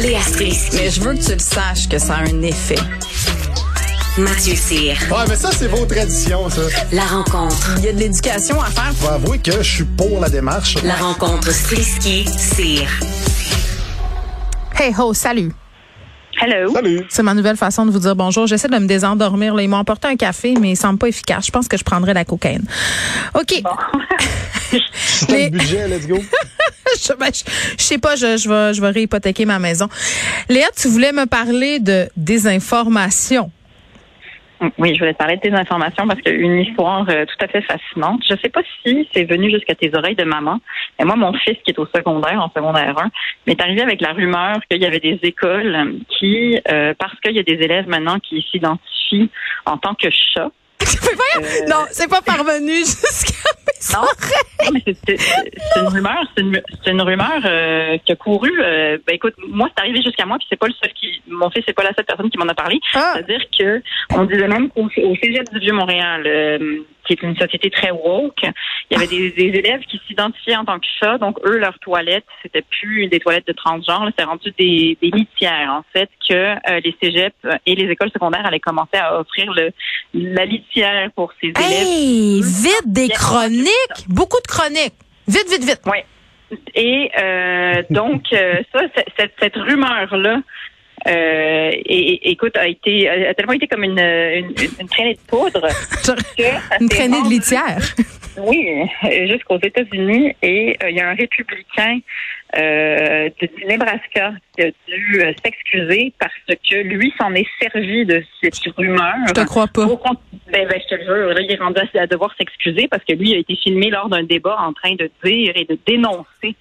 Léa Strisky. Mais je veux que tu le saches que ça a un effet. Mathieu Cyr. Ouais, mais ça, c'est vos traditions, ça. La rencontre. Il y a de l'éducation à faire. Faut avouer que je suis pour la démarche. La rencontre Strisky-Cyr. Hey ho, salut. Hello. Salut. C'est ma nouvelle façon de vous dire bonjour. J'essaie de me désendormir. Là. Ils m'ont emporté un café, mais il semble pas efficace. Je pense que je prendrais la cocaïne. OK. C'est le budget, let's go. je, ben, je- je sais pas, je, je vais, je vais réhypothéquer ma maison. Léa, tu voulais me parler de désinformation. Oui, je voulais te parler de tes informations parce qu'il y a une histoire euh, tout à fait fascinante. Je sais pas si c'est venu jusqu'à tes oreilles de maman, mais moi, mon fils qui est au secondaire, en secondaire 1, m'est arrivé avec la rumeur qu'il y avait des écoles qui, euh, parce qu'il y a des élèves maintenant qui s'identifient en tant que chat, Non, c'est pas parvenu jusqu'à mes Non. mais c'est- une rumeur, c'est une, rumeur euh, qui a couru. euh, ben écoute, moi c'est arrivé jusqu'à moi, puis c'est pas le seul qui, mon fils c'est pas la seule personne qui m'en a parlé. Ah. C'est-à-dire que on disait même qu'au au Cégep du Vieux Montréal, euh, qui est une société très woke, il y avait des, des élèves qui s'identifiaient en tant que chat, donc eux leurs toilettes c'était plus des toilettes de transgenre, c'était rendu des, des litières en fait que euh, les cégeps et les écoles secondaires allaient commencer à offrir le, la litière pour ces élèves. Hey, vite des chroniques. Beaucoup de chroniques. Vite, vite, vite. Oui. Et euh, donc, euh, ça, cette rumeur-là, euh, et, écoute, a été a tellement été comme une, une, une traînée de poudre Une traînée de litière. Oui, euh, jusqu'aux États-Unis. Et euh, il y a un républicain euh, du Nebraska qui a dû euh, s'excuser parce que lui s'en est servi de cette rumeur. Je te crois pas. Au ben, ben, je te le jure, il est rendu à, à devoir s'excuser parce que lui a été filmé lors d'un débat en train de dire et de dénoncer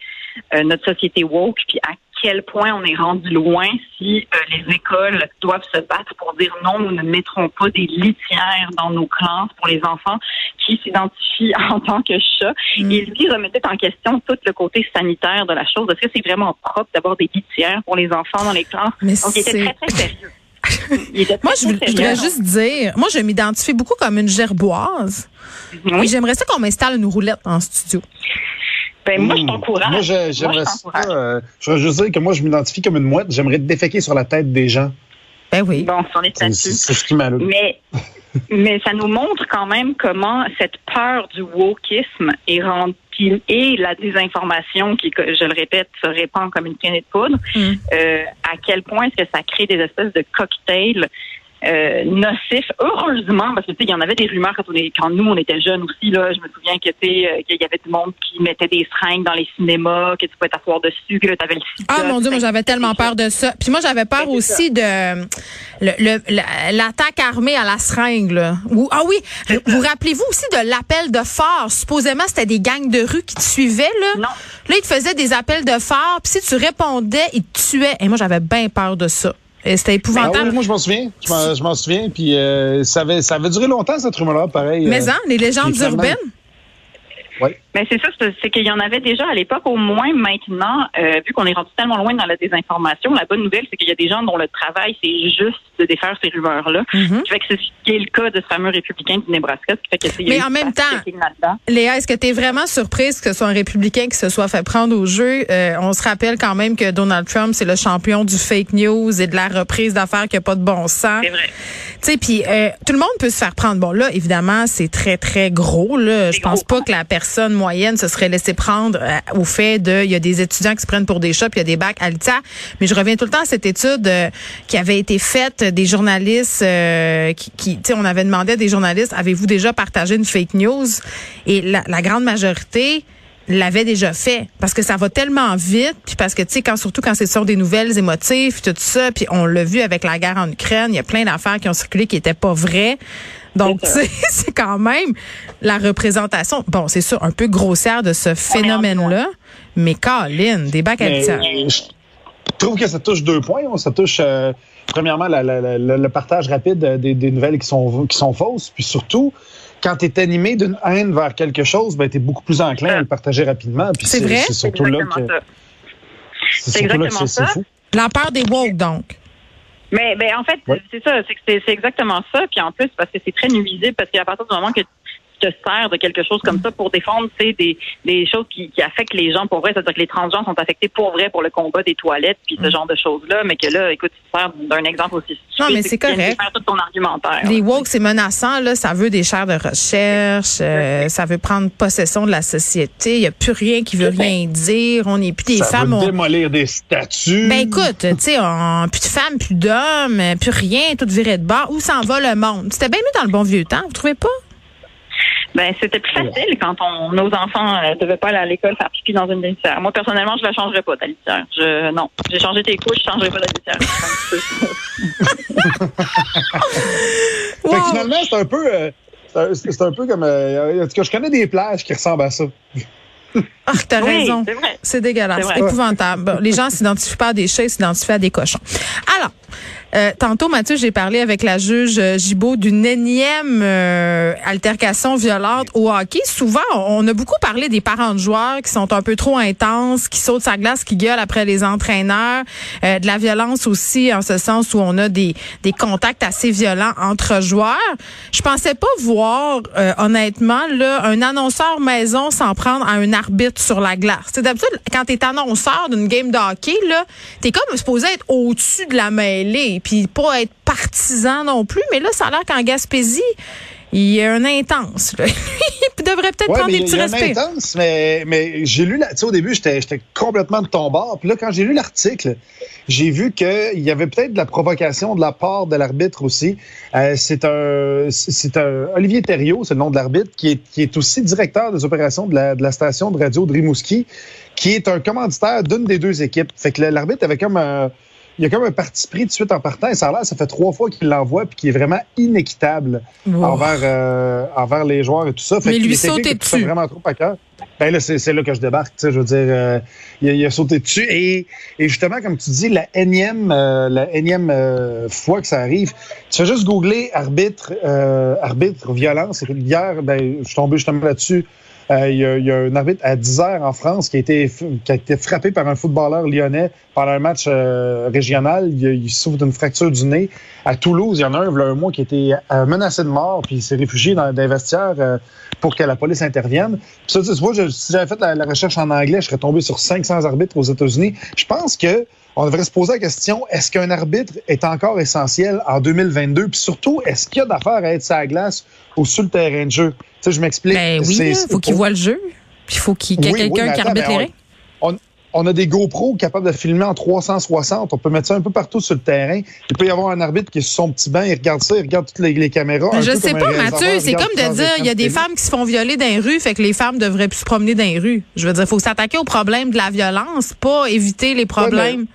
notre société woke, puis à quel point on est rendu loin si euh, les écoles doivent se battre pour dire non, nous ne mettrons pas des litières dans nos classes pour les enfants qui s'identifient en tant que chat. Et lui remettait en question tout le côté sanitaire de la chose. Est-ce que c'est vraiment propre d'avoir des litières pour les enfants dans les classes? Mais Donc, il était c'est- très, très sérieux. Moi, je, je voudrais juste dire, moi, je m'identifie beaucoup comme une gerboise. Oui. Et j'aimerais ça qu'on m'installe une roulette en studio. Ben, moi, je Hmm. t'encourage. Moi, je- j'aimerais ça. euh, je voudrais juste dire que moi, je m'identifie comme une mouette. J'aimerais déféquer sur la tête des gens. Ben oui. Bon, on est C'est là-dessus. c'est ce qui m'allume. Mais, mais ça nous montre quand même comment cette peur du wokisme est rendue et la désinformation qui, je le répète, se répand comme une traînée de poudre, Mm. euh, à quel point est-ce que ça crée des espèces de cocktails euh, nocifs. Heureusement, parce que tu sais, il y en avait des rumeurs quand, on est, quand nous on était jeunes aussi. Là, je me souviens que tu euh, qu'il y avait du monde qui mettait des seringues dans les cinémas, que tu pouvais t'asseoir dessus, que t'avais le sida. Ah mon Dieu, moi j'avais tellement peur de ça. Puis moi j'avais peur Ben, aussi de le- le- l'attaque armée à la seringue. Là. Ou, ah oui, vous rappelez-vous aussi de l'appel de phare? Supposément c'était des gangs de rue qui te suivaient. Là, Non. là ils te faisaient des appels de phare. Puis si tu répondais, ils te tuaient. Et moi j'avais bien peur de ça. C'était Ah épouvantable. oui, moi, je m'en souviens. Je m'en- souviens. Puis euh, ça, avait, ça avait duré longtemps, cette rumeur-là, pareil. Mais euh, hein, les légendes finalement- Mais c'est ça, c'est qu'il y en avait déjà à l'époque. Au moins maintenant, euh, vu qu'on est rendu tellement loin dans la désinformation, la bonne nouvelle, c'est qu'il y a des gens dont le travail, c'est juste de défaire ces rumeurs-là. Fait que c'est ce qui est le cas de ce fameux républicain du Nebraska. Ce qui fait que, y a Mais en même temps-. Léa, est-ce que tu es vraiment surprise que ce soit un républicain qui se soit fait prendre au jeu? Euh, on se rappelle quand même que Donald Trump, c'est le champion du fake news et de la reprise d'affaires qui n'a pas de bon sens. C'est vrai. Tu sais, puis euh, tout le monde peut se faire prendre. Bon, là, évidemment, c'est très, très gros. Là. Je pense gros. pas que la personne moyenne se serait laissée prendre euh, au fait de... Il y a des étudiants qui se prennent pour des chats, puis il y a des bacs à. Mais je reviens tout le temps à cette étude euh, qui avait été faite des journalistes euh, qui... qui tu sais, on avait demandé à des journalistes, avez-vous déjà partagé une fake news? Et la, la grande majorité l'avait déjà fait parce que ça va tellement vite puis parce que tu sais quand surtout quand c'est sur des nouvelles émotives tout ça puis on l'a vu avec la guerre en Ukraine il y a plein d'affaires qui ont circulé qui étaient pas vraies donc tu C'est sais c'est quand même la représentation bon c'est sûr un peu grossière de ce phénomène là mais Colin des bacs Mais, je trouve que ça touche deux points. hein. Ça touche, euh, premièrement, la- la- la- le partage rapide euh, des, des nouvelles qui sont, qui sont fausses. Puis surtout, quand tu es animé d'une haine vers quelque chose, ben, tu es beaucoup plus enclin à le partager rapidement. Puis C'est vrai? C'est C'est surtout là que ça. c'est C'est surtout là que exactement ça. des woke donc Mais, ben, en fait, Ouais. c'est ça, c'est que c'est c'est exactement ça. Puis en plus, parce que c'est très nuisible, parce qu'à partir du moment que tu te sers de quelque chose comme ça pour défendre c'est des, des choses qui, qui affectent les gens pour vrai, c'est-à-dire que les transgenres sont affectés pour vrai pour le combat des toilettes puis ce genre de choses-là, mais que là, écoute, tu te sers d'un exemple aussi Non, mais c'est correct. faire tout ton argumentaire. Les woke, c'est menaçant, là. Ça veut des chaires de recherche. euh, ça veut prendre possession de la société. Il n'y a plus rien qui veut rien dire. On n'est plus des Ça femmes. veut on- démolir des statues. Ben écoute, tu sais, on- plus de femmes, plus d'hommes, plus rien, tout viré de bord. Où s'en va le monde? C'était bien mieux dans le bon vieux temps, vous trouvez pas? Ben, c'était plus facile quand on, nos enfants ne devaient pas aller à l'école faire pipi dans une litière. Moi, personnellement, je la changerais pas, ta litière. Je, non. J'ai changé tes couches, je changerais pas ta litière. Fait que finalement, c'est un peu. euh, c'est un- peu comme. euh, en tout cas, je connais des plages qui ressemblent à ça. Ah, t'as Oui, raison. c'est vrai. C'est dégueulasse. C'est épouvantable. Bon, les gens s'identifient pas à des chats, ils s'identifient à des cochons. Alors, euh, tantôt, Mathieu, j'ai parlé avec la juge euh, Gibault d'une énième euh, altercation violente au hockey. Souvent, on a beaucoup parlé des parents de joueurs qui sont un peu trop intenses, qui sautent sa glace, qui gueulent après les entraîneurs, euh, de la violence aussi, en ce sens où on a des, des contacts assez violents entre joueurs. Je pensais pas voir, euh, honnêtement, là, un annonceur maison s'en prendre à un arbitre sur la glace. C'est d'habitude, quand t'es annonceur d'une game de hockey, là, t'es comme supposé être au-dessus de la mêlée, puis pas être partisan non plus. Mais là, ça a l'air qu'en Gaspésie, il y a un intense. Là. il devrait peut-être Ouais, prendre mais des il petits y a un respects. intense, mais, mais j'ai lu, tu sais, au début, j'étais j'étais complètement de ton bord. Puis là, quand j'ai lu l'article, j'ai vu qu'il y avait peut-être de la provocation de la part de l'arbitre aussi. Euh, c'est un, c'est un Olivier Thériault, c'est le nom de l'arbitre, qui est, qui est aussi directeur des opérations de la, de la station de radio de Rimouski, qui est un commanditaire d'une des deux équipes. Fait que l'arbitre avait comme un, il y a comme un parti pris de suite en partant. Et ça a l'air, ça fait trois fois qu'il l'envoie, puis qui est vraiment inéquitable Wow. envers, euh, envers les joueurs et tout ça. Mais que lui sauter dessus. vraiment trop à cœur. Ben là, c'est là que je débarque. tu sais, Je veux dire, euh, il, a, il a sauté dessus. Et, et justement, comme tu dis, la énième, euh, la énième euh, fois que ça arrive, tu fais juste googler arbitre, euh, arbitre violence. Hier, ben, je suis tombé justement là-dessus. Euh, il, y a, y a un arbitre à 10 heures en France qui a été, qui a été frappé par un footballeur lyonnais pendant un match euh, régional. Il, il souffre d'une fracture du nez. À Toulouse, il y en a un, il a un mois, qui a été euh, menacé de mort, puis il s'est réfugié dans des vestiaires pour que la police intervienne. Puis ça, tu vois, je- si j'avais fait la, la recherche en anglais, je serais tombé sur 500 arbitres aux États-Unis. Je pense que on devrait se poser la question est-ce qu'un arbitre est encore essentiel en 2022 Puis surtout, est-ce qu'il y a d'affaires à être sur la glace ou sur le terrain de jeu? Tu sais, je m'explique. Ben oui, il faut qu'il voit le jeu. Puis il faut qu'il y ait Oui, quelqu'un qui arbitre les règles. on, on a des GoPros capables de filmer en 360. On peut mettre ça un peu partout sur le terrain. Il peut y avoir un arbitre qui est sur son petit banc, il regarde ça, il regarde toutes les, les caméras. Mais un je sais pas, Mathieu. C'est comme de dire, il y a des femmes qui se font violer dans les rues, fait que les femmes devraient plus se promener dans les rues. Je veux dire, il faut s'attaquer au problème de la violence, pas éviter les problèmes.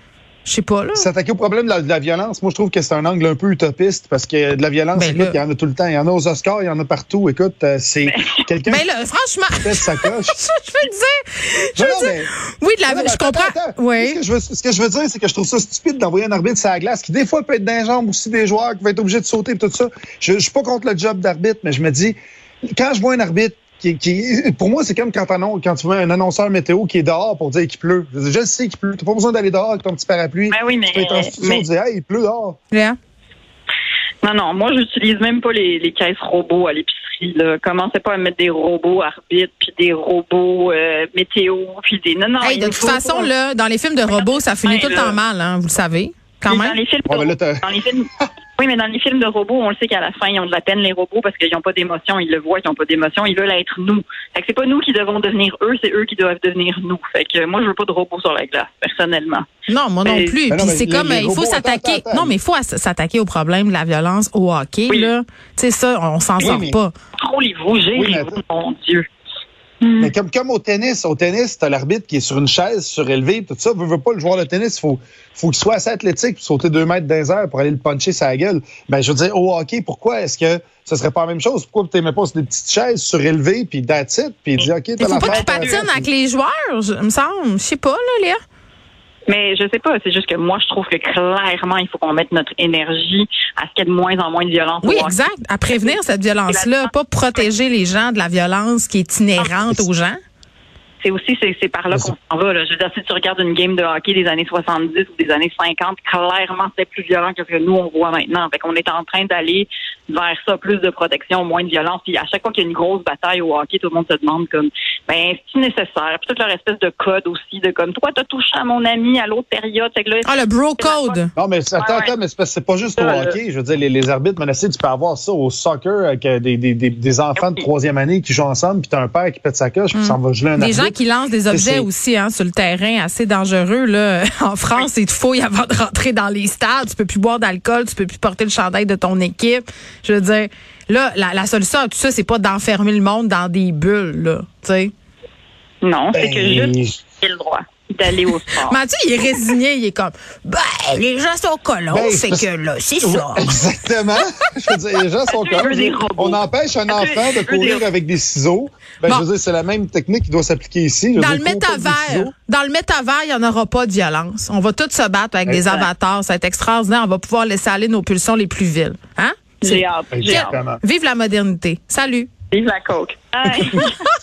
Je sais pas, là. S'attaquer au problème de la, de la violence, moi, je trouve que c'est un angle un peu utopiste parce que de la violence, Ben écoute, il y en a tout le temps. Il y en a aux Oscars, il y en a partout. Écoute, euh, c'est quelqu'un Ben qui là, franchement, sa coche. je veux dire, je Non, veux non, dire, mais- oui, de la, Non, je comprends. attends, attends. Ce Oui. que, je veux, ce que je veux dire, c'est que je trouve ça stupide d'envoyer un arbitre sur la glace qui, des fois, peut être dans les jambes aussi des joueurs qui vont être obligés de sauter et tout ça. Je, je suis pas contre le job d'arbitre, mais je me dis, quand je vois un arbitre qui, qui pour moi, c'est comme quand, quand tu vois un annonceur météo qui est dehors pour dire qu'il pleut. Je, je sais qu'il pleut. T'as pas besoin d'aller dehors avec ton petit parapluie. Ben oui, mais- tu peux être en studio mais- et dire, hey, il pleut dehors. Léa? Non, non, moi, j'utilise même pas les, les caisses robots à l'épicerie. Là. Commencez pas à mettre des robots arbitres, puis des robots euh, météo, puis des... Non, non, Hey, de toute façon, là, dans les films de robots, ça finit Ouais, tout le temps mal, hein, vous le savez. Quand même. Dans les films, Ouais, de, mais là, t'as- dans les films, oui, mais dans les films de robots, on le sait qu'à la fin, ils ont de la peine les robots parce qu'ils n'ont pas d'émotion. Ils le voient qu'ils n'ont pas d'émotion. Ils veulent être nous. Fait que c'est pas nous qui devons devenir eux, c'est eux qui doivent devenir nous. Fait que moi, je veux pas de robots sur la glace, personnellement. Non, moi non plus. Mais non, Puis c'est les- comme, les il faut s'attaquer. Non, mais il faut s'attaquer au problème de la violence au hockey, Oui. là. Tu sais, ça, on s'en Oui, sort mais- pas. Contrôlez-vous, Oui, gérez-vous, mais attends. mon Dieu. Mais comme, comme au tennis, au tennis, t'as l'arbitre qui est sur une chaise surélevée, tout ça. Veut, veut pas le joueur de tennis, faut, faut qu'il soit assez athlétique pour sauter deux mètres dans les airs pour aller le puncher sa gueule. Ben, je veux dire, au hockey, pourquoi est-ce que ce serait pas la même chose? Pourquoi t'aimais pas sur des petites chaises surélevées, puis that's it, puis dire, OK, t'as faut pas qu'ils t'as- patinent avec les joueurs, je- me semble? Je sais pas, là, Léa. Mais je sais pas, c'est juste que moi, je trouve que clairement, il faut qu'on mette notre énergie à ce qu'il y ait de moins en moins de violence. Oui, exact. À prévenir cette violence-là, pas protéger les gens de la violence qui est inhérente aux gens. c'est aussi c'est, par là qu'on s'en va. Là. Je veux dire, si tu regardes une game de hockey des années 70 ou des années 50, clairement c'était plus violent que ce que nous on voit maintenant. Fait qu'on est en train d'aller vers ça, plus de protection, moins de violence. Puis à chaque fois qu'il y a une grosse bataille au hockey, tout le monde se demande comme ben c'est nécessaire. Puis toute leur espèce de code aussi de comme toi t'as touché à mon ami à l'autre période. Fait que là, Ah, le bro code. Non, mais c'est- attends, Ouais, attends, mais c'est, pas- c'est pas juste au hockey. Je veux dire, les, les arbitres menacés, tu peux avoir ça au soccer avec euh, des, des, des, des enfants de troisième année qui jouent ensemble, puis t'as un père qui pète sa coche, puis ça va geler un Mm. Des arbitre. gens qui lancent des objets c'est- aussi hein, sur le terrain, assez dangereux. Là. En France, ils te fouillent avant de rentrer dans les stades. Tu peux plus boire d'alcool, tu peux plus porter le chandail de ton équipe. Je veux dire, là, la, la solution à tout ça, c'est pas d'enfermer le monde dans des bulles. Là, tu sais. non, c'est que Ben, juste j'ai le droit d'aller au sport. Mathieu, il est résigné, il est comme, ben, les gens sont colons, Ben, c'est que là, c'est ça. Exactement. Je veux dire, les gens sont robots. On empêche un enfant de courir avec des ciseaux. Ben, Bon. Je veux dire, c'est la même technique qui doit s'appliquer ici. Dans le métavers, dans le métavers, il n'y en aura pas de violence. On va tous se battre avec des avatars. Ça va être extraordinaire. On va pouvoir laisser aller nos pulsions les plus viles. Hein? J'ai hâte. J'ai hâte. Exactement. Vive la modernité. Salut. Vive la coke. Bye.